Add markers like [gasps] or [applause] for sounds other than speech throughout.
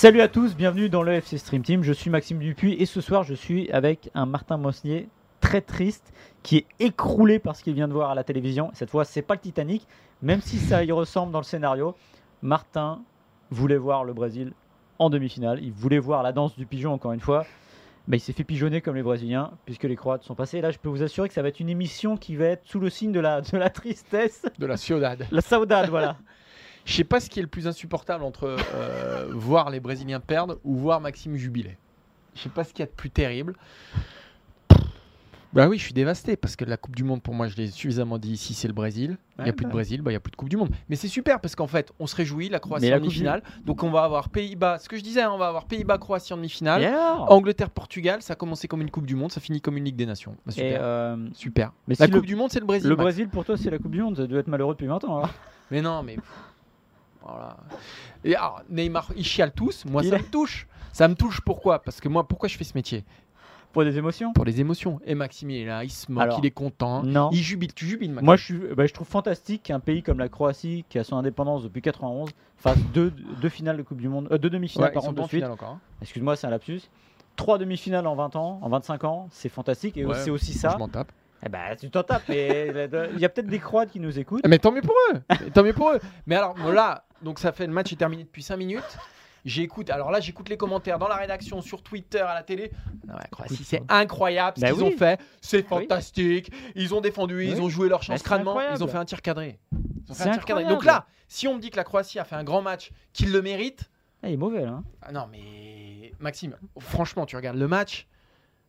Salut à tous, bienvenue dans le FC Stream Team. Je suis Maxime Dupuis et ce soir je suis avec un Martin Mosnier très triste qui est écroulé par ce qu'il vient de voir à la télévision. Cette fois, c'est pas le Titanic, même si ça y ressemble dans le scénario. Martin voulait voir le Brésil en demi-finale. Il voulait voir la danse du pigeon encore une fois. Mais il s'est fait pigeonner comme les Brésiliens puisque les Croates sont passés. Et là, je peux vous assurer que ça va être une émission qui va être sous le signe de la, de la tristesse. de la Ciudad. La saudade, voilà. [laughs] Je sais pas ce qui est le plus insupportable entre euh, [laughs] voir les Brésiliens perdre ou voir Maxime jubiler. Je sais pas ce qu'il y a de plus terrible. Bah oui, je suis dévasté parce que la Coupe du Monde, pour moi, je l'ai suffisamment dit ici, c'est le Brésil. Il n'y a plus de Brésil, bah, il n'y a plus de Coupe du Monde. Mais c'est super parce qu'en fait, on se réjouit, la Croatie en demi-finale. Donc on va avoir Pays-Bas, ce que je disais, hein, on va avoir Pays-Bas-Croatie en demi-finale. Angleterre-Portugal, ça a commencé comme une Coupe du Monde, ça finit comme une Ligue des Nations. Bah, super. euh, super. mais la si Coupe le- du Monde, c'est le Brésil. Le Max. Brésil, pour toi, c'est la Coupe du Monde. Ça doit être malheureux depuis 20 ans. hein. Mais non, mais. [laughs] Voilà. Et alors, Neymar, ils chialent tous. Moi, Il ça est- me touche. Ça me touche pourquoi? Parce que moi, pourquoi je fais ce métier? Pour des émotions? Pour les émotions. Et Maxime, il est là, il se moque, Alors, il est content. non. Il jubile. Tu jubiles, Maxime? Moi, je, suis, bah, je trouve fantastique qu'un pays comme la Croatie, qui a son indépendance depuis 91, fasse deux, deux finales de Coupe du Monde, euh, deux demi-finales Ouais, par pas de suite. hein. Excuse-moi, c'est un lapsus. Trois demi-finales en 20 ans, en 25 ans, c'est fantastique. Et Ouais, c'est aussi ça. Je m'en tape. Eh ben, tu t'en tapes. mais il y a peut-être des Croates qui nous écoutent. Mais tant mieux pour eux. Mais tant mieux pour eux. Mais alors, là, donc ça fait le match est terminé depuis 5 minutes. J'écoute, alors là, j'écoute les commentaires dans la rédaction, sur Twitter, à la télé. Non, ouais, Croatie, c'est incroyable ce Bah qu'ils oui. ont fait. C'est Oui. fantastique. Ils ont défendu, ils ont joué leur Bah, chance crânement. Ils ont fait un tir cadré. Ils ont fait C'est un tir cadré. Donc là, si on me dit que la Croatie a fait un grand match, qu'il le mérite, Ah, il est mauvais, là. hein. ah non, mais Maxime, franchement, tu regardes le match.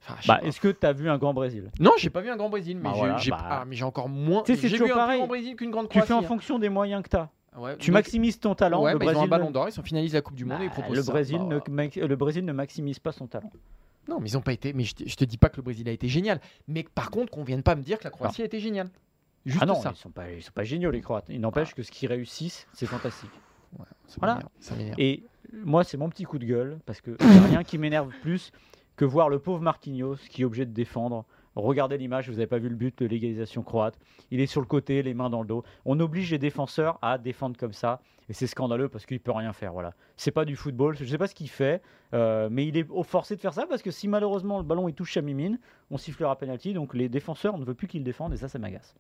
Enfin, Bah, est-ce que tu as vu un grand Brésil? Non, j'ai pas vu un grand Brésil, mais Bah j'ai voilà, j'ai- bah. ah, j'ai encore moins. Tu J'ai toujours vu un plus pareil. grand Brésil qu'une grande Tu Croatie. fais en hein. fonction des moyens que tu as. Ouais, Tu donc- maximises ton talent. Ouais, le bah, ils ont Brésil, un ballon d'or, ils sont finalistes de la Coupe du Monde et ils proposent le ça. Brésil, Bah, ne, le Brésil ne maximise pas son talent. Non, mais ils ont pas été. Mais je te, je te dis pas que le Brésil a été génial. Mais par contre, qu'on vienne pas me dire que la Croatie a été géniale. Juste ah non, ça. ils sont pas, ils sont pas géniaux les Croates. Il n'empêche que ce qu'ils réussissent, c'est fantastique. Ça Voilà. Ça. Et moi, c'est mon petit coup de gueule parce que rien qui m'énerve plus que voir le pauvre Marquinhos qui est obligé de défendre. Regardez l'image, vous n'avez pas vu le but de l'égalisation croate. Il est sur le côté, les mains dans le dos. On oblige les défenseurs à défendre comme ça. Et c'est scandaleux parce qu'il peut rien faire. Voilà. C'est pas du football. Je sais pas ce qu'il fait, euh, mais il est au- forcé de faire ça parce que si malheureusement le ballon il touche à Mimine, on sifflera penalty. Donc les défenseurs ne veulent plus qu'il défende et ça, ça m'agace.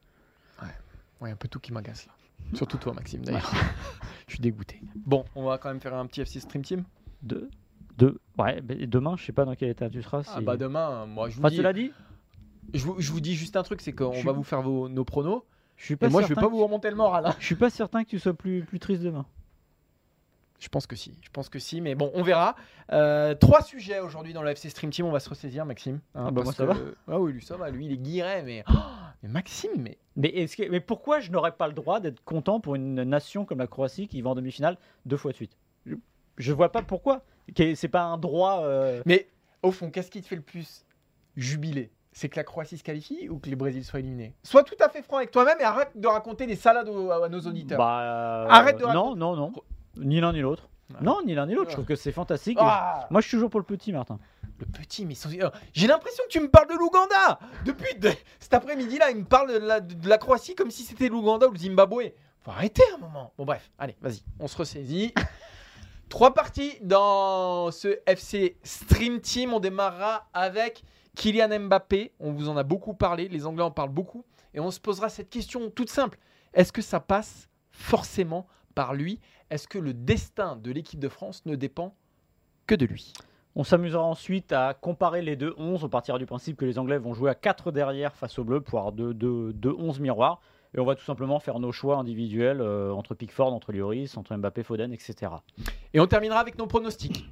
Ouais, un peu tout qui m'agace là. Surtout toi, Maxime, d'ailleurs. [laughs] je suis dégoûté. Bon, on va quand même faire un petit FC Stream Team. De, de, ouais, mais demain, je sais pas dans quel état tu seras. Ah bah demain, moi je vous Enfin, dis. cela dit, Je vous, je vous dis juste un truc, c'est qu'on suis- va vous faire vos, nos pronos. je suis Et pas moi, je vais pas que- vous remonter le moral. hein. Je suis pas certain que tu sois plus, plus triste demain. Je pense que si. Je pense que si, mais bon, on verra. Euh, trois sujets aujourd'hui dans le FC Stream Team. On va se ressaisir, Maxime. hein, Ah bah, moi, ça que- Ah oui, lui ça va. Lui, il est mais. Oh, [gasps] mais Maxime, mais. Mais, est-ce que- mais pourquoi je n'aurais pas le droit d'être content pour une nation comme la Croatie qui va en demi-finale deux fois de suite? Je, vois pas pourquoi. C'est pas un droit. euh, Mais au fond, qu'est-ce qui te fait le plus jubiler? C'est que la Croatie se qualifie ou que les Brésil soient éliminés Sois tout à fait franc avec toi-même et arrête de raconter des salades aux- à nos auditeurs. bah, euh, Arrête de Non, raconter- non, non. Ni l'un ni l'autre. Non, ni l'un ni l'autre. Je trouve que c'est fantastique. Ah je- Moi, je suis toujours pour le petit, Martin. Le petit, mais sans- euh, j'ai l'impression que tu me parles de l'Ouganda Depuis de- cet après-midi-là, il me parle de la, de la Croatie comme si c'était l'Ouganda ou le Zimbabwe. Faut arrêter un moment. Bon, bref, allez, vas-y, on se ressaisit. Trois parties dans ce FC Stream Team. On démarrera avec Kylian Mbappé. On vous en a beaucoup parlé. Les Anglais en parlent beaucoup. Et on se posera cette question toute simple. Est-ce que ça passe forcément par lui? Est-ce que le destin de l'équipe de France ne dépend que de lui? On s'amusera ensuite à comparer les deux 11. On partira du principe que les Anglais vont jouer à 4 derrière face aux Bleus pour avoir deux, deux, deux 11 miroirs. Et on va tout simplement faire nos choix individuels euh, entre Pickford, entre Lloris, entre Mbappé, Foden, etc. Et on terminera avec nos pronostics.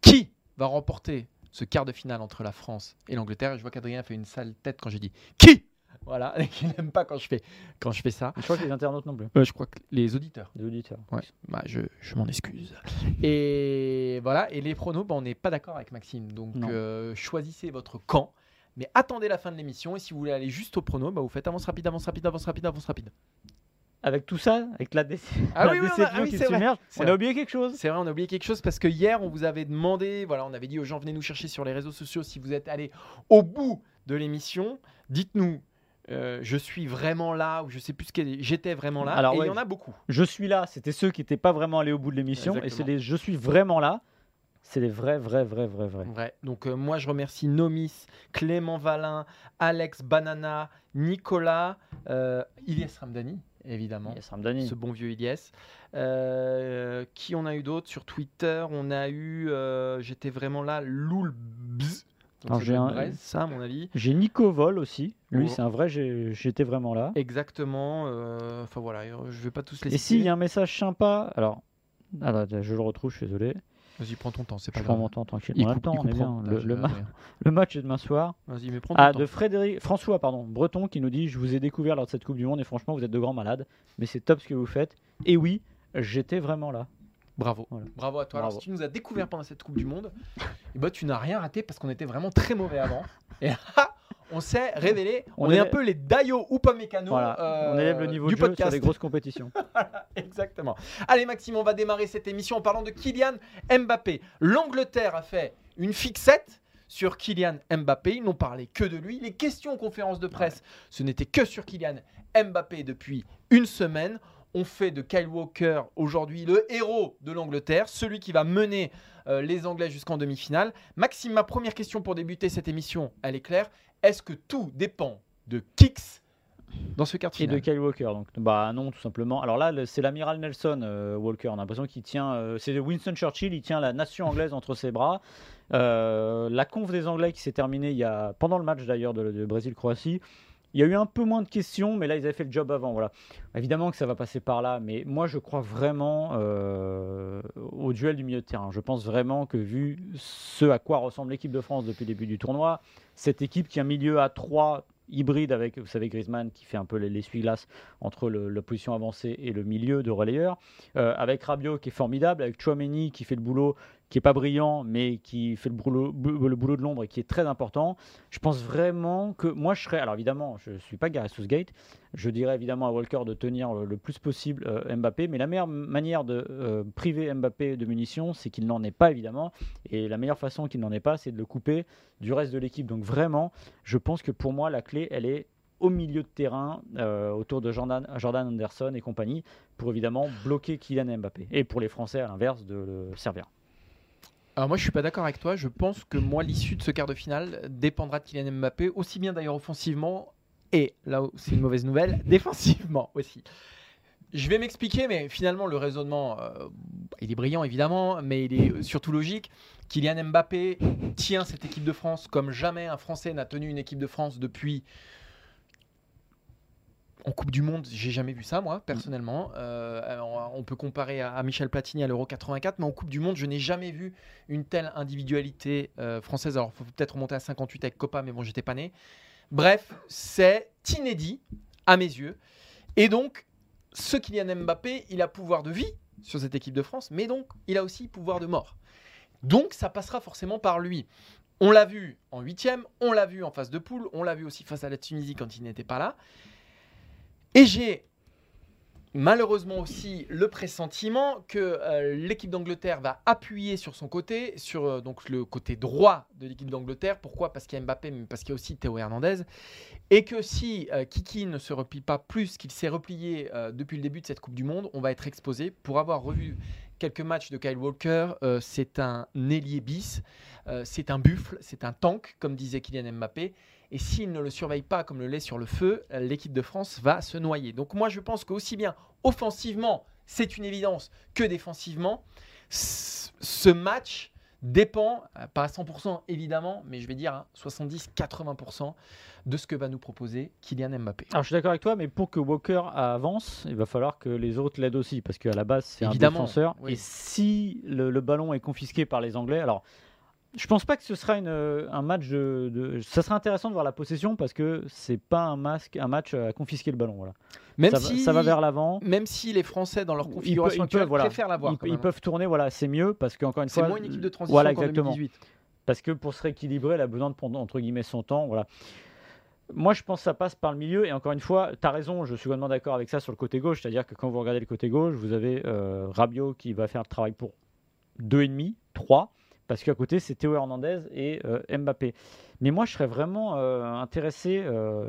Qui va remporter ce quart de finale entre la France et l'Angleterre? Je vois qu'Adrien fait une sale tête quand j'ai dit qui? Voilà, [laughs] il n'aime pas quand je fais quand je fais ça. Je crois que les internautes non plus. Euh, je crois que les auditeurs. Les auditeurs. Ouais, bah je, je m'en excuse. Et voilà, et les pronos, bah, on n'est pas d'accord avec Maxime. Donc euh, choisissez votre camp, mais attendez la fin de l'émission. Et si vous voulez aller juste au prono, bah, vous faites avance rapide, avance rapide, avance rapide, avance rapide. Avec tout ça, avec la, déce- Ah la oui, oui, on a- ah oui, qui submerge, on vrai. a oublié quelque chose. C'est vrai, on a oublié quelque chose parce que hier, on vous avait demandé, voilà, on avait dit aux gens, venez nous chercher sur les réseaux sociaux si vous êtes allés au bout de l'émission. Dites-nous, euh, je suis vraiment là, ou je sais plus ce qu'est, j'étais vraiment là. Alors, et il ouais. y en a beaucoup. Je suis là, c'était ceux qui n'étaient pas vraiment allés au bout de l'émission. Et c'est les je suis vraiment là. C'est les vrais, vrais, vrais, vrais, vrais. Vrai. Donc euh, moi je remercie Nomis, Clément Valin, Alex Banana, Nicolas, euh, Ilyes Ramdani, évidemment. Yes, Ramdani. Ce bon vieux Ilyes. Euh, qui on a eu d'autres sur Twitter? On a eu, euh, j'étais vraiment là, Loul Bzz. Donc, Alors, ça j'ai un- ça à mon avis. J'ai Nico Vol aussi. Lui, Oh. c'est un vrai, j'étais vraiment là. Exactement. Enfin voilà, je vais pas tous les Et s'il y a un message sympa, alors, alors, je le retrouve, je suis désolé. Vas-y, prends ton temps, c'est Je pas prends grave. mon temps tranquille. Il On a le coupe- temps, il on est coupera bien. au Le, montage, le ma- Adrien. [laughs] le match est demain soir. Vas-y, mais prends ton Ah, temps. de Frédéric, François, pardon, Breton, qui nous dit Je vous ai découvert lors de cette Coupe du Monde et franchement, vous êtes de grands malades, mais c'est top ce que vous fêtes. Et oui, j'étais vraiment là. Bravo. Voilà. Bravo à toi. Alors, si tu nous as découvert pendant cette Coupe du Monde, eh ben, tu n'as rien raté parce qu'on était vraiment très mauvais avant. Et là, on s'est révélé. On, On est un peu les Dayo Upamecano Voilà, euh, on élève le niveau du de jeu podcast. sur les grosses compétitions. [laughs] Exactement. Allez, Maxime, on va démarrer cette émission en parlant de Kylian Mbappé. L'Angleterre a fait une fixette sur Kylian Mbappé. Ils n'ont parlé que de lui. Les questions en conférence de presse, ce n'était que sur Kylian Mbappé depuis une semaine. On fait de Kyle Walker aujourd'hui le héros de l'Angleterre, celui qui va mener euh, les Anglais jusqu'en demi-finale. Maxime, ma première question pour débuter cette émission, elle est claire. Est-ce que tout dépend de Kicks dans ce quart de Et de Kyle Walker. Donc, bah non, tout simplement. Alors là, c'est l'amiral Nelson euh, Walker. On a l'impression qu'il tient. euh, c'est Winston Churchill, il tient la nation anglaise entre ses bras. Euh, la conf des Anglais qui s'est terminée il y a, pendant le match d'ailleurs de, de Brésil-Croatie. Il y a eu un peu moins de questions, mais là ils avaient fait le job avant. Voilà. Évidemment que ça va passer par là, mais moi je crois vraiment euh, au duel du milieu de terrain. Je pense vraiment que vu ce à quoi ressemble l'équipe de France depuis le début du tournoi, cette équipe qui a un milieu à 3 hybride avec, vous savez, Griezmann qui fait un peu les- l'essuie-glace entre la position avancée et le milieu de relayeur, euh, avec Rabiot qui est formidable, avec Chouameni qui fait le boulot, qui est pas brillant, mais qui fait le boulot, de l'ombre et qui est très important. Je pense vraiment que moi je serais, alors évidemment, je suis pas Gareth Southgate, je dirais évidemment à Walker de tenir le, le plus possible euh, Mbappé, mais la meilleure manière de euh, priver Mbappé de munitions, c'est qu'il n'en ait pas évidemment, et la meilleure façon qu'il n'en ait pas, c'est de le couper du reste de l'équipe. Donc vraiment, je pense que pour moi la clé, elle est au milieu de terrain, euh, autour de Jordan, Jordan Anderson et compagnie, pour évidemment bloquer Kylian Mbappé. Et pour les Français, à l'inverse, de le servir. Alors moi je suis pas d'accord avec toi, je pense que moi l'issue de ce quart de finale dépendra de Kylian Mbappé, aussi bien d'ailleurs offensivement et là où c'est une mauvaise nouvelle, [laughs] défensivement aussi. Je vais m'expliquer, mais finalement le raisonnement, euh, il est brillant évidemment, mais il est surtout logique. Kylian Mbappé tient cette équipe de France comme jamais un Français n'a tenu une équipe de France depuis en Coupe du Monde, j'ai jamais vu ça, moi, personnellement. Euh, alors, on peut comparer à, Michel Platini à l'Euro 84, mais en Coupe du Monde, je n'ai jamais vu une telle individualité euh, française. Alors, il faut peut-être remonter à 58 avec Copa, mais bon, j'étais pas né. Bref, c'est inédit à mes yeux. Et donc, ce Kylian Mbappé, il a pouvoir de vie sur cette équipe de France, mais donc, il a aussi pouvoir de mort. Donc, ça passera forcément par lui. On l'a vu en huitième, on l'a vu en phase de poule, on l'a vu aussi face à la Tunisie quand il n'était pas là. Et j'ai malheureusement aussi le pressentiment que euh, l'équipe d'Angleterre va appuyer sur son côté, sur euh, donc le côté droit de l'équipe d'Angleterre. Pourquoi? Parce qu'il y a Mbappé, mais parce qu'il y a aussi Théo Hernandez. Et que si euh, Kiki ne se replie pas plus qu'il s'est replié depuis le début de cette Coupe du Monde, on va être exposé. Pour avoir revu quelques matchs de Kyle Walker, c'est un ailier bis, c'est un buffle, c'est un tank, comme disait Kylian Mbappé. Et s'il ne le surveille pas comme le lait sur le feu, l'équipe de France va se noyer. Donc moi, je pense qu'aussi bien offensivement, c'est une évidence, que défensivement, ce match dépend, euh, pas à 100% évidemment, mais je vais dire à 70-80% de ce que va nous proposer Kylian Mbappé. Alors je suis d'accord avec toi, mais pour que Walker avance, il va falloir que les autres l'aident aussi, parce qu'à la base c'est un défenseur. oui. Et si le, le ballon est confisqué par les Anglais, alors je pense pas que ce sera une, euh, un match de, de- Ça sera intéressant de voir la possession parce que c'est pas un, masque, un match à confisquer le ballon. Voilà. Même ça, va- si, ça va vers l'avant. Même si les Français, dans leur Ils configuration peuvent- ils peuvent, voilà. préfèrent l'avoir. Ils, ils hein. peuvent tourner, voilà, c'est mieux parce qu'encore une C'est fois. moins une équipe de transition Voilà, qu'en exactement. 2018. Parce que pour se rééquilibrer, elle a besoin de prendre entre guillemets son temps. Voilà. Moi, je pense que ça passe par le milieu. Et encore une fois, tu as raison, je suis complètement d'accord avec ça sur le côté gauche. C'est-à-dire que quand vous regardez le côté gauche, vous avez euh, Rabiot qui va faire le travail pour 2,5, 3. Parce qu'à côté, c'est Théo Hernandez et euh, Mbappé. Mais moi, je serais vraiment euh, intéressé. euh,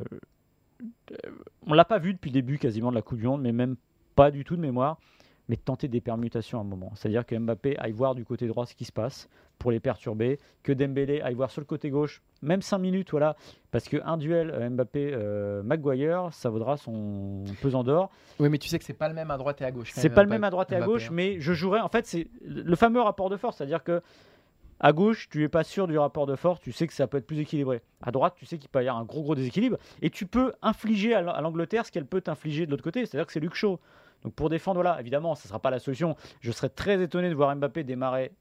on l'a pas vu depuis le début quasiment de la Coupe du Monde, mais même pas du tout de mémoire. Mais de tenter des permutations à un moment. C'est-à-dire que Mbappé aille voir du côté droit ce qui se passe pour les perturber, que Dembélé aille voir sur le côté gauche, même 5 minutes, voilà, parce qu'un duel euh, Mbappé-Maguire, ça vaudra son pesant d'or. Oui, mais tu sais que c'est pas le même à droite et à gauche. C'est pas le même à droite et à Mbappé, gauche, hein. mais je jouerais. En fait, c'est le fameux rapport de force, c'est-à-dire que à gauche, tu es pas sûr du rapport de force, tu sais que ça peut être plus équilibré. À droite, tu sais qu'il peut y avoir un gros gros déséquilibre, et tu peux infliger à l'A- à l'Angleterre ce qu'elle peut t'infliger de l'autre côté, c'est-à-dire que c'est Luke Shaw. Donc pour défendre, voilà, évidemment, ça sera pas la solution. Je serais très étonné de voir Mbappé démarrer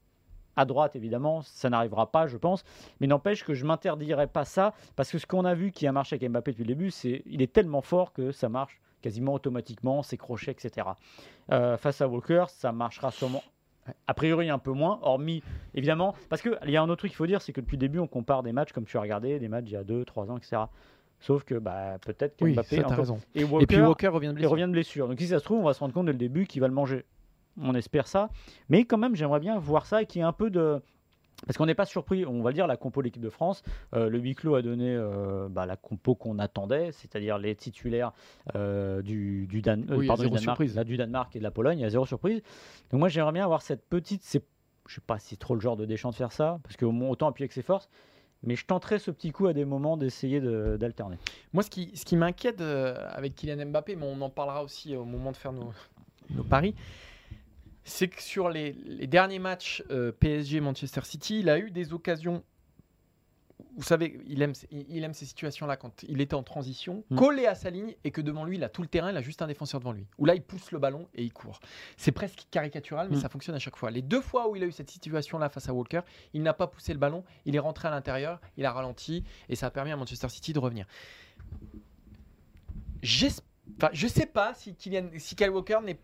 à droite, évidemment, ça n'arrivera pas, je pense. Mais n'empêche que je m'interdirais pas ça, parce que ce qu'on a vu qui a marché avec Mbappé depuis le début, c'est il est tellement fort que ça marche quasiment automatiquement, ses crochets, etc. Euh, face à Walker, ça marchera sûrement. A priori, un peu moins, hormis évidemment, parce qu'il y a un autre truc qu'il faut dire, c'est que depuis le début, on compare des matchs comme tu as regardé, des matchs il y a 2, 3 ans, etc. Sauf que bah, peut-être que Oui, Mbappé ça, raison. et Walker, Et puis Walker revient de il blessure. revient de blessure. Donc si ça se trouve, on va se rendre compte dès le début qu'il va le manger. On espère ça. Mais quand même, j'aimerais bien voir ça et qu'il y ait un peu de... Parce qu'on n'est pas surpris, on va le dire, la compo de l'équipe de France. euh, le huis clos a donné euh, bah, la compo qu'on attendait, c'est-à-dire les titulaires euh, du, du, Dan- Oui, pardon, du zéro Danemark, là, du Danemark et de la Pologne, il y a zéro surprise. Donc moi j'aimerais bien avoir cette petite... Je sais pas si c'est trop le genre de Deschamps de faire ça, parce qu'au moins autant appuyer avec ses forces, mais je tenterais ce petit coup à des moments d'essayer de- d'alterner. Moi, ce qui, ce qui m'inquiète avec Kylian Mbappé, mais on en parlera aussi au moment de faire nos, nos paris, c'est que sur les, les derniers matchs euh, PSG-Manchester City, il a eu des occasions. Vous savez, il aime, il aime ces situations-là quand il était en transition, Mm. collé à sa ligne et que devant lui, il a tout le terrain, il a juste un défenseur devant lui. Où là, il pousse le ballon et il court. C'est presque caricatural, mais Mm. ça fonctionne à chaque fois. Les deux fois où il a eu cette situation-là face à Walker, il n'a pas poussé le ballon, il est rentré à l'intérieur, il a ralenti et ça a permis à Manchester City de revenir. J'esp- enfin, je sais pas si, Kylian, si Kyle Walker n'est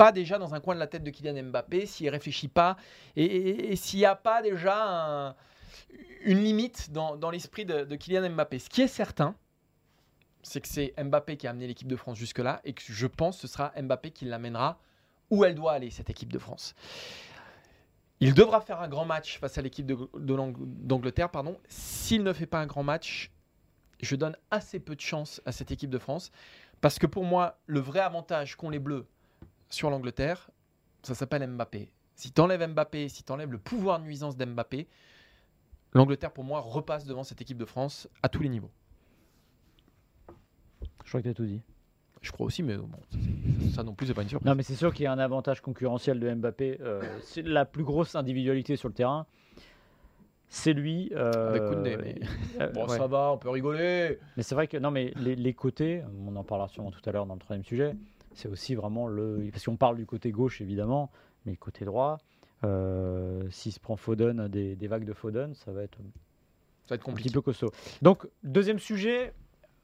pas déjà dans un coin de la tête de Kylian Mbappé, s'il réfléchit pas, et, s'il n'y a pas déjà un- une limite dans, l'esprit de, Kylian Mbappé. Ce qui est certain, c'est que c'est Mbappé qui a amené l'équipe de France jusque-là, et que je pense que ce sera Mbappé qui l'amènera où elle doit aller, cette équipe de France. Il devra faire un grand match face à l'équipe d'Angleterre. pardon. S'il ne fait pas un grand match, je donne assez peu de chance à cette équipe de France. Parce que pour moi, le vrai avantage qu'ont les Bleus sur l'Angleterre, ça s'appelle Mbappé. Si tu enlèves Mbappé, si tu enlèves le pouvoir de nuisance d'Mbappé, l'Angleterre, pour moi, repasse devant cette équipe de France à tous les niveaux. Je crois que tu as tout dit. Je crois aussi, mais bon, ça, non plus, c'est pas une surprise. Non, mais c'est sûr qu'il y a un avantage concurrentiel de Mbappé. euh, c'est la plus grosse individualité sur le terrain. C'est lui. euh, Avec Koundé, mais- euh, Bon, ouais. ça va, on peut rigoler. Mais c'est vrai que non, mais les, les côtés, on en parlera sûrement tout à l'heure dans le troisième sujet. C'est aussi vraiment le parce qu'on parle du côté gauche évidemment, mais côté droit. euh, S'il se prend Foden, des, des vagues de Foden, ça va être Ça va être un petit compliqué. peu costaud. Donc, deuxième sujet,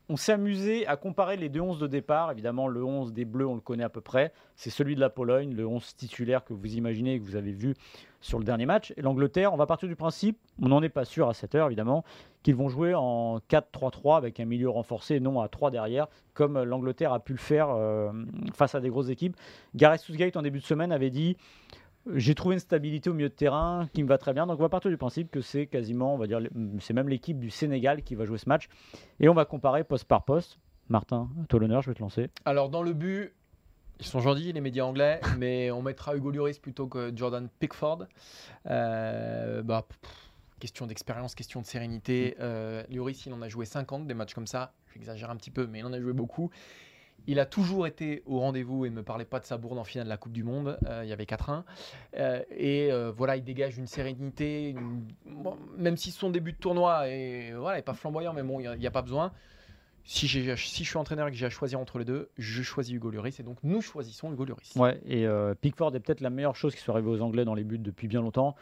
on s'est amusé à comparer les deux 11 de départ. Évidemment, le 11 des Bleus, on le connaît à peu près. C'est celui de la Pologne, le 11 titulaire que vous imaginez et que vous avez vu sur le dernier match. Et l'Angleterre, on va partir du principe, on n'en est pas sûr à cette heure évidemment, qu'ils vont jouer en 4-3-3 avec un milieu renforcé, non à 3 derrière, comme l'Angleterre a pu le faire euh, face à des grosses équipes. Gareth Southgate, en début de semaine, avait dit j'ai trouvé une stabilité au milieu de terrain qui me va très bien. Donc on va partir du principe que c'est quasiment, on va dire, c'est même l'équipe du Sénégal qui va jouer ce match. Et on va comparer poste par poste. Martin, à toi l'honneur, je vais te lancer. Alors, dans le but, ils sont gentils, les médias anglais, [laughs] mais on mettra Hugo Lloris plutôt que Jordan Pickford. Euh, bah, question d'expérience, question de sérénité. Euh, Lloris, il en a joué 50 des matchs comme ça. J'exagère un petit peu, mais il en a joué beaucoup. Il a toujours été au rendez-vous et ne me parlait pas de sa bourde en finale de la Coupe du Monde. Euh, il y avait 4-1. Euh, et euh, voilà, il dégage une sérénité, une- bon, même si son début de tournoi est, voilà, est pas flamboyant, mais bon, il n'y a, pas besoin. Si, je suis entraîneur et que j'ai à choisir entre les deux, je choisis Hugo Lloris. Et donc, nous choisissons Hugo Lloris. Ouais, et Pickford est peut-être la meilleure chose qui soit arrivée aux Anglais dans les buts depuis bien longtemps.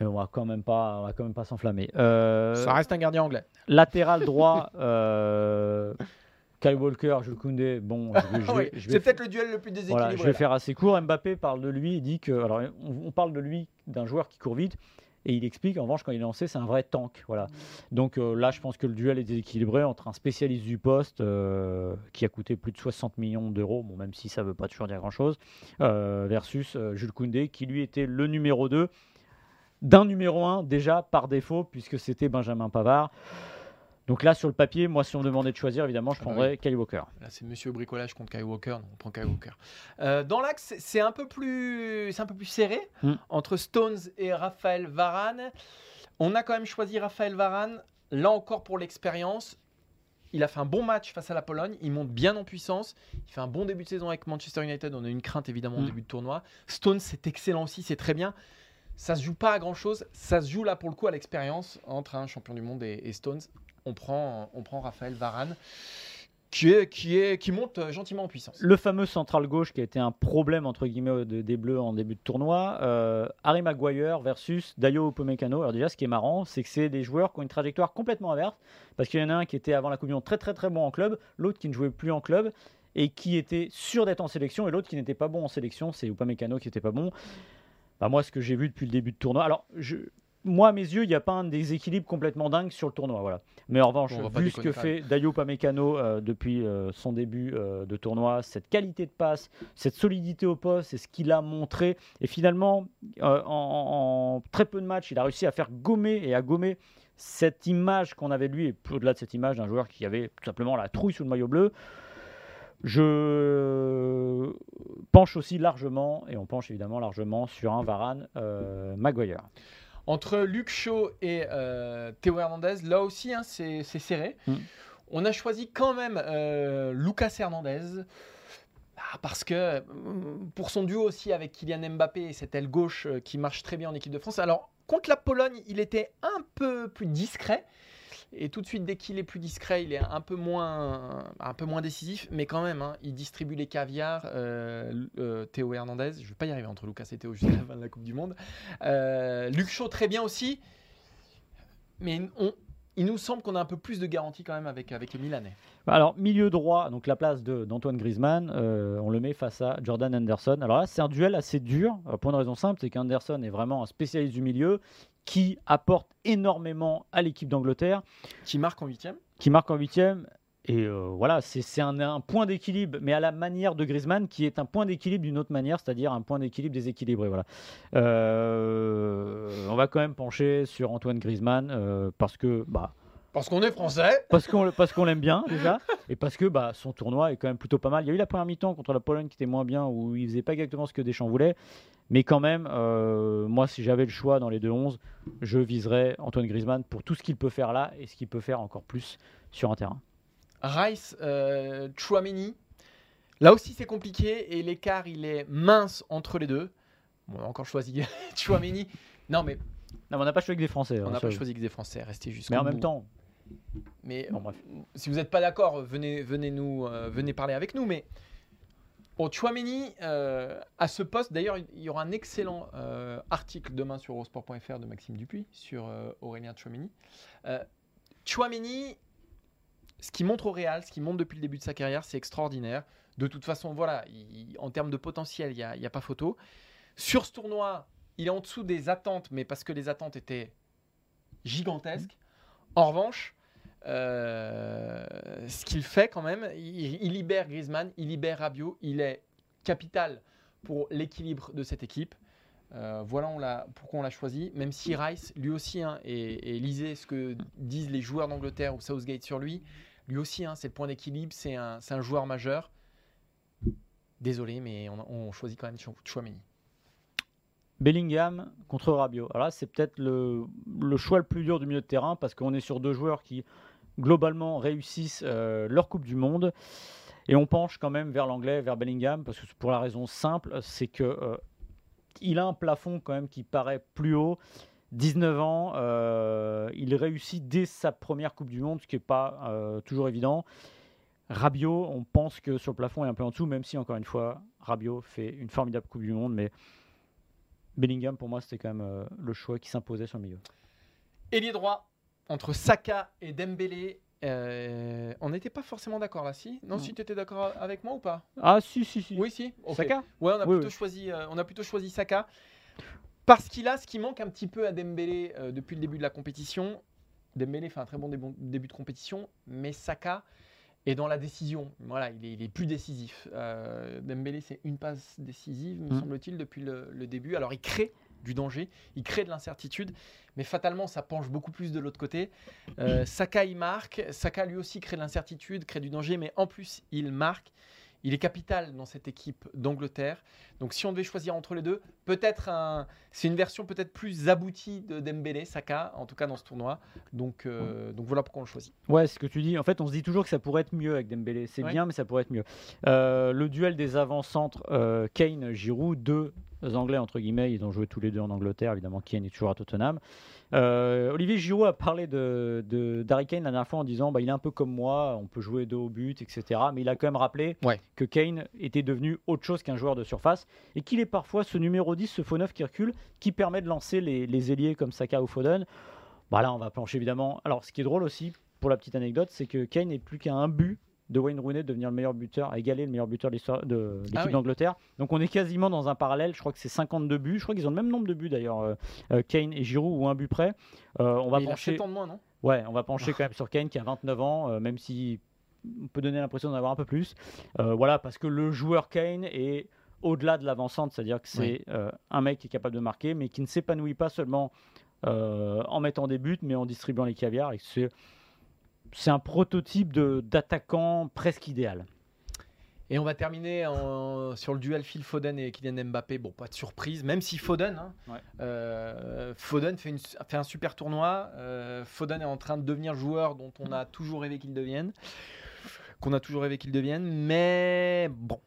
Et on va quand même pas, on va quand même pas s'enflammer. Euh, Ça reste un gardien anglais. latéral droit, euh, Kyle Walker, Jules Koundé. Bon, Ouais, vais c'est peut-être le duel le plus déséquilibré. Voilà, je vais là. faire assez court. Mbappé parle de lui, il dit que. Alors, on, on parle de lui, d'un joueur qui court vite, et il explique, en revanche, quand il est lancé, c'est un vrai tank. Voilà. Donc euh, là, je pense que le duel est déséquilibré entre un spécialiste du poste euh, qui a coûté plus de 60 millions d'euros, bon, même si ça ne veut pas toujours dire grand-chose, euh, versus Jules Koundé, qui lui était le numéro 2 d'un numéro 1 déjà par défaut, puisque c'était Benjamin Pavard. Donc là, sur le papier, moi, si on me demandait de choisir, évidemment, je Ah bah prendrais Kyle Walker. Là, c'est Monsieur Bricolage contre Kyle Walker. On prend Kyle Walker. Euh, dans l'axe, c'est- un peu plus, c'est un peu plus serré Hmm. entre Stones et Raphaël Varane. On a quand même choisi Raphaël Varane. Là encore pour l'expérience. Il a fait un bon match face à la Pologne. Il monte bien en puissance. Il fait un bon début de saison avec Manchester United. On a une crainte évidemment au Hmm. début de tournoi. Stones, c'est excellent aussi. C'est très bien. Ça se joue pas à grand chose. Ça se joue là pour le coup à l'expérience entre un champion du monde et, et Stones. On prend, on prend Raphaël Varane qui, est, qui, est, qui monte euh, gentiment en puissance. Le fameux central gauche qui a été un problème entre guillemets de- des Bleus en début de tournoi, euh, Harry Maguire versus Dayo Upamecano. Alors déjà, ce qui est marrant, c'est que c'est des joueurs qui ont une trajectoire complètement inverse, parce qu'il y en a un qui était avant la Coupe très très très bon en club, l'autre qui ne jouait plus en club et qui était sûr d'être en sélection, et l'autre qui n'était pas bon en sélection, c'est Upamecano qui n'était pas bon. Bah, moi, ce que j'ai vu depuis le début de tournoi, alors je, moi à mes yeux, il n'y a pas un déséquilibre complètement dingue sur le tournoi, voilà. Mais en revanche, on vu ce que fait Dayo Upamecano euh, depuis euh, son début euh, de tournoi, cette qualité de passe, cette solidité au poste, c'est ce qu'il a montré. Et finalement, en, en très peu de matchs, il a réussi à faire gommer et à gommer cette image qu'on avait de lui, et au-delà de cette image d'un joueur qui avait tout simplement la trouille sous le maillot bleu. Je penche aussi largement, et on penche évidemment largement sur un Varane Maguire. Entre Luc Shaw et euh, Théo Hernandez, là aussi, hein, c'est c'est serré. Mm. On a choisi quand même euh, Lucas Hernandez. Ah, Parce que mm, pour son duo aussi avec Kylian Mbappé et cette aile gauche euh, qui marche très bien en équipe de France. Alors, contre la Pologne, il était un peu plus discret. Et tout de suite, dès qu'il est plus discret, il est un peu moins, un peu moins décisif. Mais quand même, hein, il distribue les caviars. euh, euh, Théo Hernandez, je ne vais pas y arriver entre Lucas et Théo jusqu'à la fin de la Coupe du Monde. Euh, Luc Shaw, très bien aussi. Mais il nous semble qu'on a un peu plus de garantie quand même avec, avec les Milanais. Alors, milieu droit, donc la place d'Antoine Griezmann, euh, on le met face à Jordan Henderson. Alors là, c'est un duel assez dur, euh, pour une raison simple, c'est qu'Henderson est vraiment un spécialiste du milieu qui apporte énormément à l'équipe d'Angleterre, Qui marque en huitième qui marque en huitième. Et euh, voilà, c'est un point d'équilibre, mais à la manière de Griezmann, qui est un point d'équilibre d'une autre manière, c'est-à-dire un point d'équilibre déséquilibré. Voilà. Euh, on va quand même pencher sur Antoine Griezmann euh, parce que bah, Parce qu'on est français. parce qu'on parce qu'on l'aime bien déjà et parce que bah, son tournoi est quand même plutôt pas mal. Il y a eu la première mi-temps contre la Pologne qui était moins bien où il faisait pas exactement ce que Deschamps voulait, mais quand même, euh, moi si j'avais le choix dans les deux 11, je viserais Antoine Griezmann pour tout ce qu'il peut faire là et ce qu'il peut faire encore plus sur un terrain. Rice, euh, Chouameni. Là aussi, c'est compliqué et l'écart, il est mince entre les deux. Bon, on a encore choisi [laughs] Chouameni. Non, mais Non, mais on n'a pas choisi que des Français. on hein, n'a pas choisi que des Français. Restez jusqu'au Mais en bout. même temps, Mais bon bref. si vous n'êtes pas d'accord, venez, venez nous, euh, venez parler avec nous. Mais bon, Chouameni, euh, à ce poste, d'ailleurs, il y aura un excellent euh, article demain sur eurosport.fr de Maxime Dupuis sur Aurélien Chouameni. Chouameni, ce qu'il montre au Real, ce qu'il montre depuis le début de sa carrière, c'est extraordinaire. De toute façon, voilà, il- en termes de potentiel, il n'y a, a pas photo. Sur ce tournoi, il est en dessous des attentes, mais parce que les attentes étaient gigantesques. En revanche, euh, ce qu'il fait quand même, il, libère Griezmann, il libère Rabiot, il est capital pour l'équilibre de cette équipe. Euh, voilà pourquoi on l'a choisi, même si Rice, lui aussi, hein, et, et lisez ce que disent les joueurs d'Angleterre ou Southgate sur lui, lui aussi, hein, c'est le point d'équilibre, c'est un, joueur majeur. Désolé, mais on, choisit quand même Chou- Chouameni. Bellingham contre Rabiot. Alors là, c'est peut-être le choix le plus dur du milieu de terrain parce qu'on est sur deux joueurs qui globalement réussissent euh, leur Coupe du Monde. Et on penche quand même vers l'anglais, vers Bellingham, parce que pour la raison simple, c'est que euh, il a un plafond quand même qui paraît plus haut. 19 ans, euh, il réussit dès sa première Coupe du Monde, ce qui n'est pas toujours évident. Rabiot, on pense que sur le plafond est un peu en dessous, même si encore une fois, Rabiot fait une formidable Coupe du Monde, mais Bellingham pour moi c'était quand même le choix qui s'imposait sur le milieu. Ailier droit, entre Saka et Dembélé. euh, on n'était pas forcément d'accord là, si? Non, Non. si tu étais d'accord avec moi ou pas? Ah si si si. Oui, si. Saka? Ouais, on a, Oui, plutôt oui. Choisi, euh, on a plutôt choisi Saka. Parce qu'il a ce qui manque un petit peu à Dembélé euh, depuis le début de la compétition. Dembélé fait un très bon début, début de compétition, mais Saka est dans la décision. Voilà, il est, il est plus décisif. Dembélé, c'est une passe décisive, me Mm. semble-t-il, depuis le, le début. Alors, il crée du danger, il crée de l'incertitude, mais fatalement, ça penche beaucoup plus de l'autre côté. Euh, Saka, il marque. Saka, lui aussi, crée de l'incertitude, crée du danger, mais en plus, il marque. Il est capital dans cette équipe d'Angleterre. Donc, si on devait choisir entre les deux, peut-être un, c'est une version peut-être plus aboutie de Dembélé, Saka, en tout cas dans ce tournoi. Donc, euh, donc voilà pourquoi on le choisit. Ouais, ce que tu dis. En fait, on se dit toujours que ça pourrait être mieux avec Dembélé. C'est Ouais. bien, mais ça pourrait être mieux. Euh, le duel des avant-centres euh, Kane-Giroud, deux Anglais entre guillemets, ils ont joué tous les deux en Angleterre. Évidemment, Kane est toujours à Tottenham. Euh, Olivier Giroud a parlé de, Kane la dernière fois en disant bah, il est un peu comme moi, on peut jouer deux au but, etc. Mais il a quand même rappelé Ouais. que Kane était devenu autre chose qu'un joueur de surface et qu'il est parfois ce numéro 10, ce faux 9 qui recule, qui permet de lancer les, les ailiers comme Saka ou Foden. Bah là, on va plancher évidemment. Alors, ce qui est drôle aussi, pour la petite anecdote, c'est que Kane n'est plus qu'à un but de Wayne Rooney de devenir le meilleur buteur, à égaler le meilleur buteur de l'équipe Ah oui. d'Angleterre. Donc on est quasiment dans un parallèle. Je crois que c'est 52 buts. Je crois qu'ils ont le même nombre de buts d'ailleurs, euh, euh, Kane et Giroud, ou un but près. Euh, on va Mais il a pencher. 7 ans de moins, non? Ouais, on va pencher [laughs] quand même sur Kane qui a 29 ans, euh, même si on peut donner l'impression d'en avoir un peu plus. Voilà, parce que le joueur Kane est au-delà de l'avancante, c'est-à-dire que c'est un mec qui est capable de marquer, mais qui ne s'épanouit pas seulement en mettant des buts, mais en distribuant les caviars. Et c'est, c'est un prototype d'attaquant presque idéal. Et on va terminer en- sur le duel Phil Foden et Kylian Mbappé. Bon, pas de surprise, même si Foden, hein, Ouais. euh, Foden fait, une- fait un super tournoi. Euh, Foden est en train de devenir joueur dont on a toujours rêvé qu'il devienne, qu'on a toujours rêvé qu'il devienne. Mais bon,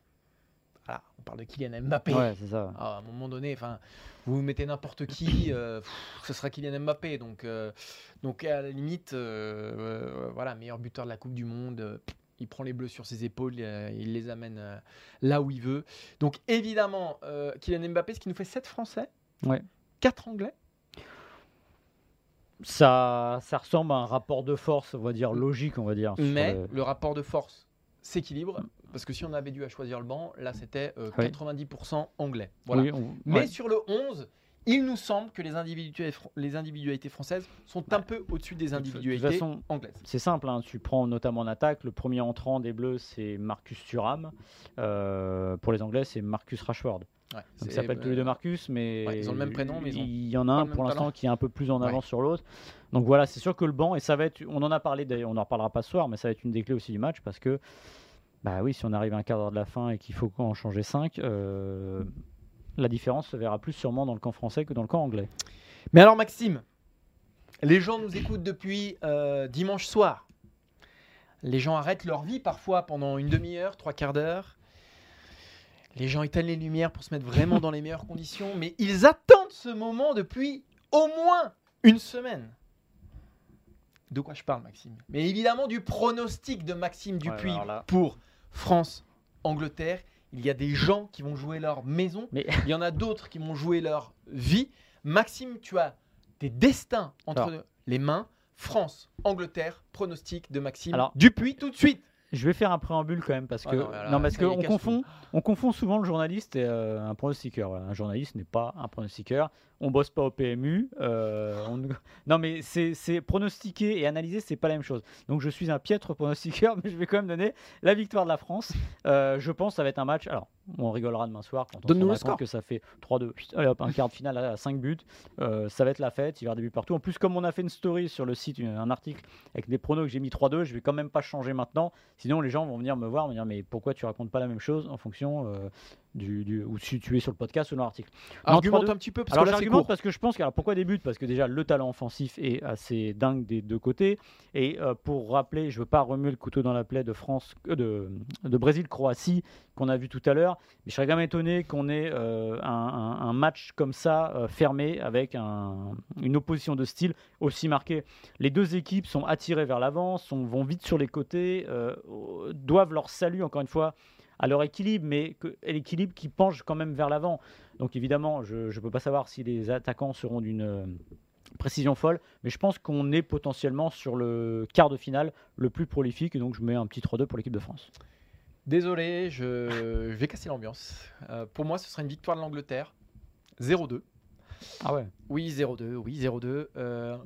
parle de Kylian Mbappé. Ouais, c'est ça. Ah, à un moment donné, enfin, vous mettez n'importe qui, euh, pff, ce sera Kylian Mbappé. Donc, euh, donc à la limite, euh, voilà, meilleur buteur de la Coupe du Monde. il prend les bleus sur ses épaules, il les amène là où il veut. Donc évidemment, Kylian Mbappé, ce qui nous fait 7 Français, Ouais. 4 Anglais. Ça, ça ressemble à un rapport de force, on va dire, logique, on va dire. Mais le- le rapport de force s'équilibre. Parce que si on avait dû à choisir le banc, là c'était euh, Oui. 90% anglais. Voilà. Oui, on- Mais ouais. sur le 11, il nous semble que les individualités, fr- les individualités françaises sont un peu au-dessus des de individualités façon, anglaises. C'est simple, hein, tu prends notamment en attaque, le premier entrant des Bleus c'est Marcus Thuram, Euh, pour les Anglais c'est Marcus Rashford. Ouais, Donc c'est- ils s'appellent tous les deux euh, Marcus, mais ouais, ils ont le même prénom, mais ils ont il y en a un pour l'instant qui est un peu plus en avance sur l'autre. Donc voilà, c'est sûr que le banc, et ça va être, on en a parlé d'ailleurs, on n'en reparlera pas ce soir, mais ça va être une des clés aussi du match parce que, bah oui, si on arrive à un quart d'heure de la fin et qu'il faut en changer 5, la différence se verra plus sûrement dans le camp français que dans le camp anglais. Mais alors Maxime, les gens nous écoutent depuis euh, dimanche soir. Les gens arrêtent leur vie parfois pendant une demi-heure, trois quarts d'heure. Les gens éteignent les lumières pour se mettre vraiment dans les meilleures [laughs] conditions, mais ils attendent ce moment depuis au moins une semaine. De quoi je parle, Maxime? Mais évidemment du pronostic de Maxime Dupuis là- pour France-Angleterre. Il y a des gens qui vont jouer leur maison, Mais il y en a d'autres qui vont jouer leur vie. Maxime, tu as tes destins entre Alors. les mains. France, Angleterre, pronostic de Maxime Alors. Dupuis tout de suite. Je vais faire un préambule quand même parce Ah que non, alors, non, parce qu'on confond on confond souvent le journaliste et euh, un pronostiqueur. Voilà, Un journaliste n'est pas un pronostiqueur. On bosse pas au PMU. euh, on- Non mais c'est c'est pronostiquer et analyser c'est pas la même chose. Donc je suis un piètre pronostiqueur [laughs] mais je vais quand même donner la victoire de la France. Euh, je pense que ça va être un match. Alors on rigolera demain soir quand on se rendra compte que ça fait 3-2. Chut, Allez hop un quart de finale à 5 buts. Euh, ça va être la fête. Il va y avoir des buts partout. En plus comme on a fait une story sur le site une- un article avec des pronos que j'ai mis 3-2 je vais quand même pas changer maintenant. Sinon, les gens vont venir me voir, me dire mais pourquoi tu racontes pas la même chose en fonction euh, du, du- ou si tu es sur le podcast ou dans l'article. Argumente 3-2. un petit peu parce Alors que j'argumente parce que je pense que alors pourquoi des buts Parce que déjà le talent offensif est assez dingue des deux côtés. Et euh, pour rappeler, je veux pas remuer le couteau dans la plaie de France, euh, de, de Brésil-Croatie qu'on a vu tout à l'heure, mais je serais quand même étonné qu'on ait euh, un, un- un match comme ça fermé avec un- une opposition de style aussi marquée. Les deux équipes sont attirées vers l'avant, sont- vont vite sur les côtés, doivent leur salut encore une fois à leur équilibre, mais que, l'équilibre qui penche quand même vers l'avant. Donc évidemment, je ne peux pas savoir si les attaquants seront d'une euh, précision folle, mais je pense qu'on est potentiellement sur le quart de finale le plus prolifique, et donc je mets un petit 3-2 pour l'équipe de France. Désolé, je, je vais casser l'ambiance. Euh, pour moi, ce sera une victoire de l'Angleterre. 0-2. Ah ouais Oui, 0-2. Oui, 0-2. Euh,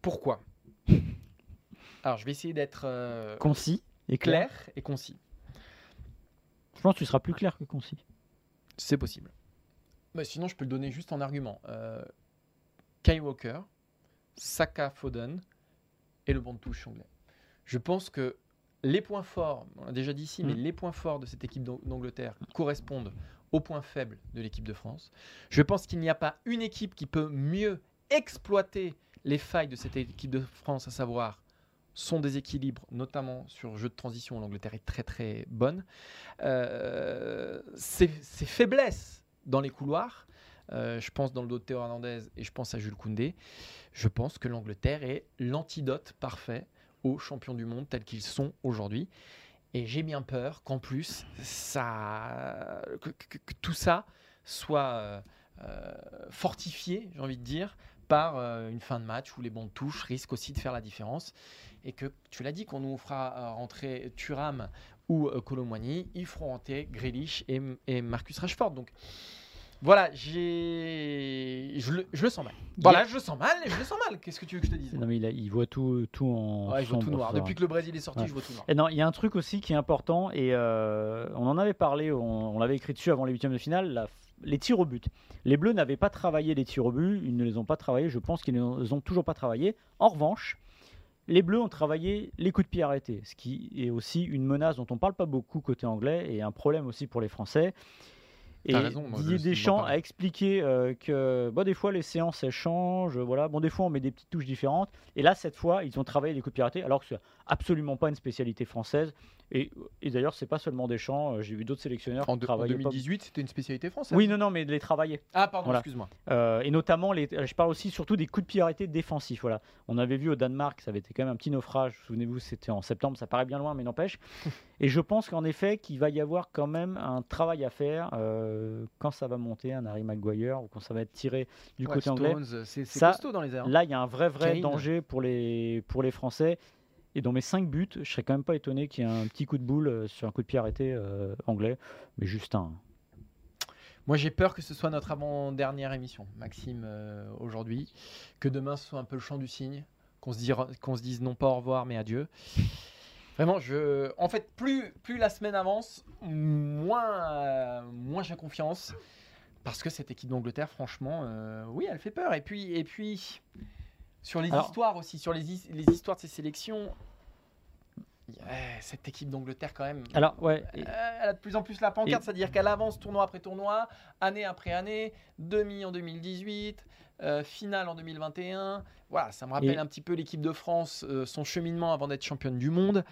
pourquoi? [laughs] Alors, je vais essayer d'être euh, Concis et clair. clair et concis. Je pense que tu seras plus clair que concis. C'est possible. Mais sinon, je peux le donner juste en argument. Euh, Kyle Walker, Saka Foden et le banc de touche anglais. Je pense que les points forts, on l'a déjà dit ici, mais Mm. les points forts de cette équipe d'Ang- d'Angleterre correspondent aux points faibles de l'équipe de France. Je pense qu'il n'y a pas une équipe qui peut mieux exploiter les failles de cette équipe de France, à savoir son déséquilibre, notamment sur jeu de transition, l'Angleterre est très très bonne. Euh, ses, ses faiblesses dans les couloirs, euh, je pense dans le dos de Théo Hernandez et je pense à Jules Koundé, je pense que l'Angleterre est l'antidote parfait aux champions du monde tels qu'ils sont aujourd'hui. Et j'ai bien peur qu'en plus, ça, que tout ça soit euh, euh, fortifié, j'ai envie de dire, par euh, une fin de match où les bons de touche risquent aussi de faire la différence. Et que, tu l'as dit, qu'on nous fera euh, rentrer Thuram ou euh, Colomwani, ils feront rentrer Grealish et, et Marcus Rashford. Donc voilà, j'ai, je le, je le sens mal. Voilà, je le sens mal, je le sens mal. Qu'est-ce que tu veux que je te dise Non mais il, a- il voit tout, tout en Ouais, je vois tout sombre, noir. Depuis que le Brésil est sorti, Ouais. je vois tout noir. Et non, il y a un truc aussi qui est important, et euh, on en avait parlé, on, on l'avait écrit dessus avant les huitièmes de finale, la- les tirs au but. Les Bleus n'avaient pas travaillé les tirs au but, ils ne les ont pas travaillés, je pense qu'ils ne les ont toujours pas travaillés. En revanche, les Bleus ont travaillé les coups de pied arrêtés, ce qui est aussi une menace dont on ne parle pas beaucoup côté anglais, et un problème aussi pour les Français. Et raison, moi, Didier Deschamps a expliqué euh, que bon, des fois les séances elles changent, voilà. Bon, des fois on met des petites touches différentes. Et là, cette fois, ils ont travaillé les arrêtés, alors que c'est absolument pas une spécialité française. Et, et d'ailleurs, c'est pas seulement Deschamps. euh, J'ai vu d'autres sélectionneurs En, de- en travaillaient pas- 2018, c'était une spécialité française. Oui, non, non, mais de les travailler. Ah, pardon, Voilà. excuse-moi. Euh, et notamment, les, je parle aussi surtout des coups de pied arrêtés défensifs. Voilà. On avait vu au Danemark, ça avait été quand même un petit naufrage. Souvenez-vous, c'était en septembre, ça paraît bien loin, mais n'empêche. [laughs] et je pense qu'en effet, qu'il va y avoir quand même un travail à faire euh, quand ça va monter, un Harry Maguire, ou quand ça va être tiré du Ouais, côté anglais. Stones, c'est costaud dans les airs. Là, il y a un vrai, vrai danger pour les, pour les Français. Et dans mes 5 buts, je serais quand même pas étonné qu'il y ait un petit coup de boule euh, sur un coup de pied arrêté euh, anglais, mais juste un. Moi, j'ai peur que ce soit notre avant-dernière émission, Maxime, euh, aujourd'hui. Que demain, ce soit un peu le chant du cygne. Qu'on se, dira- qu'on se dise non pas au revoir, mais adieu. Vraiment, je... en fait, plus, plus la semaine avance, moins, euh, moins j'ai confiance. Parce que cette équipe d'Angleterre, franchement, euh, oui, elle fait peur. Et puis, et puis sur les Alors- histoires aussi, sur les, les histoires de ces sélections, cette équipe d'Angleterre, quand même, Alors, ouais. et- euh, elle a de plus en plus la pancarte, Et- c'est-à-dire qu'elle avance tournoi après tournoi, année après année, demi en 2018, euh, finale en 2021. Voilà, ça me rappelle Et- un petit peu l'équipe de France, euh, son cheminement avant d'être championne du monde.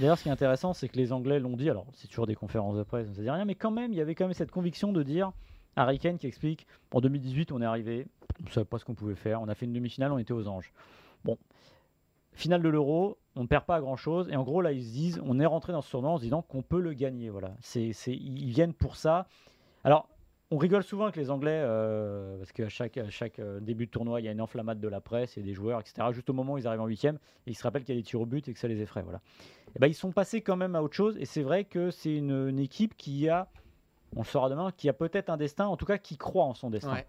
D'ailleurs, ce qui est intéressant, c'est que les Anglais l'ont dit. Alors, c'est toujours des conférences de presse, ça dit rien, mais quand même, il y avait quand même cette conviction de dire Harry Kane qui explique en 2018, on est arrivé, on savait pas ce qu'on pouvait faire, on a fait une demi-finale, on était aux anges. Bon, finale de l'Euro, on ne perd pas grand chose, et en gros, là, ils se disent on est rentré dans ce tournoi en se disant qu'on peut le gagner. Voilà, c'est, c'est- ils viennent pour ça. Alors, on rigole souvent avec les Anglais euh, parce qu'à chaque, à chaque euh, début de tournoi, il y a une enflammade de la presse et des joueurs, etc. Juste au moment où ils arrivent en huitième, ils se rappellent qu'il y a des tirs au but et que ça les effraie. Voilà. Et ben, ils sont passés quand même à autre chose. Et c'est vrai que c'est une équipe qui a, on le saura demain, qui a peut-être un destin, en tout cas qui croit en son destin. Ouais.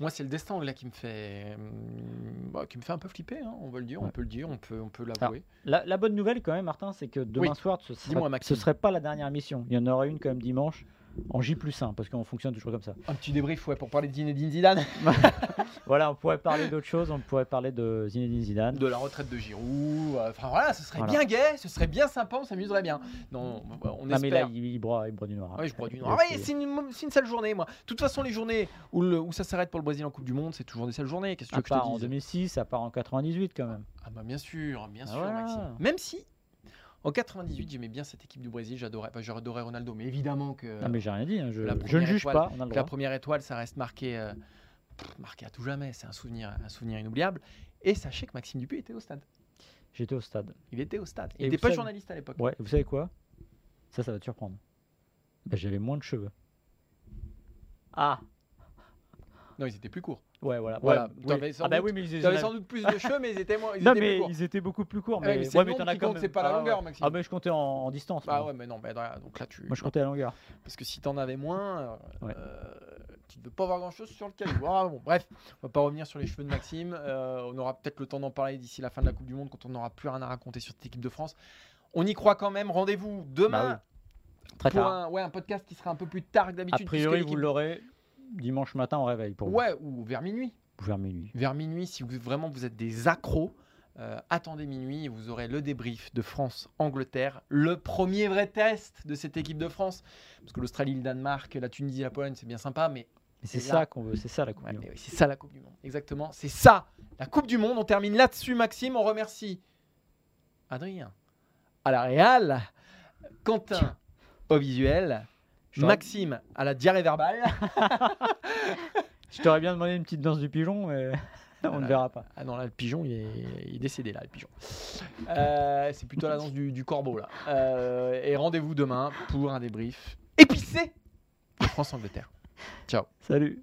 Moi, c'est le destin anglais qui me fait, hum, bah, qui me fait un peu flipper. hein, on va le dire, on peut le dire, on peut, on peut l'avouer. La, la bonne nouvelle quand même, Martin, c'est que demain Oui. soir, ce serait, ce Maxime. serait pas la dernière émission. Il y en aura une quand même dimanche en J plus 1, parce qu'on fonctionne toujours comme ça. Un petit débrief ouais, pour parler de Zinedine Zidane, [laughs] Voilà, on pourrait parler d'autre chose, on pourrait parler de Zinedine Zidane. de la retraite de Giroud. euh, Enfin voilà, ce serait Voilà. bien gai, ce serait bien sympa, on s'amuserait bien. Non, on non, mais là, espère. il, il boit, il boit du noir. hein. Ouais, je bois du noir. Ah ouais, c'est une, une sale journée, moi. De toute façon, les journées où, le- où ça s'arrête pour le Brésil en Coupe du Monde, c'est toujours des sales journées. Qu'est-ce que tu À que je part te en dise? 2006, à part en 98 quand même. Ah bah bien sûr, bien Ah sûr, voilà. Maxime. Même si, en 98, j'aimais bien cette équipe du Brésil, j'adorais, enfin, j'adorais Ronaldo, mais évidemment que, Non, mais j'ai rien dit, hein, je, la je ne juge étoile- pas, on a le que la première étoile, ça reste marqué, euh, marqué à tout jamais. C'est un souvenir, un souvenir inoubliable. Et sachez que Maxime Dupuis était au stade. J'étais au stade. Il était au stade. Il n'était pas savez- journaliste à l'époque. Ouais, vous savez quoi? Ça, ça va te surprendre. Bah, J'avais moins de cheveux. Ah Non, ils étaient plus courts. Ouais, voilà. Voilà, Ouais, oui. Ah bah doute- oui, mais ils étaient... sans doute plus de cheveux, mais ils étaient, moins, ils Non, étaient plus mais courts. ils étaient beaucoup plus courts. Ouais, Mais, mais c'est ouais, mais quand compte, c'est pas la Ah, longueur, ouais. Maxime. Ah, mais je comptais en, en distance. Moi. ouais, mais non, bah, donc là, tu. Moi, je comptais la longueur. Parce que si t'en avais moins, euh, euh, tu ne veux pas avoir grand chose sur le caillou. Ah, bon, bref, on va pas revenir sur les cheveux de Maxime. Euh, on aura peut-être le temps d'en parler d'ici la fin de la Coupe du Monde quand on n'aura plus rien à raconter sur cette équipe de France. On y croit quand même. Rendez-vous demain Bah Très pour tard. un, ouais, un podcast qui sera un peu plus tard que A d'habitude. priori, puisque vous l'aurez dimanche matin au réveil pour Ouais, ou vers minuit. vous. Vers minuit. Vers minuit, si vous, vraiment vous êtes des accros, euh, attendez minuit et vous aurez le débrief de France-Angleterre, le premier vrai test de cette équipe de France. Parce que l'Australie, le Danemark, la Tunisie, la Pologne, c'est bien sympa, mais Mais c'est ça qu'on veut, c'est ça la Coupe Ouais, du Monde. oui, c'est ça la Coupe du Monde. Exactement. C'est ça la Coupe du Monde. On termine là-dessus, Maxime. On remercie Adrien à la Real, Quentin au visuel, Maxime à la diarrhée verbale. [laughs] Je t'aurais bien demandé une petite danse du pigeon, mais [laughs] on ne verra pas. Ah non, là, le pigeon, il est, il est décédé, là, le pigeon. Euh, c'est plutôt la danse du, du corbeau, là. Euh, et rendez-vous demain pour un débrief épicé de France-Angleterre. Ciao. Salut.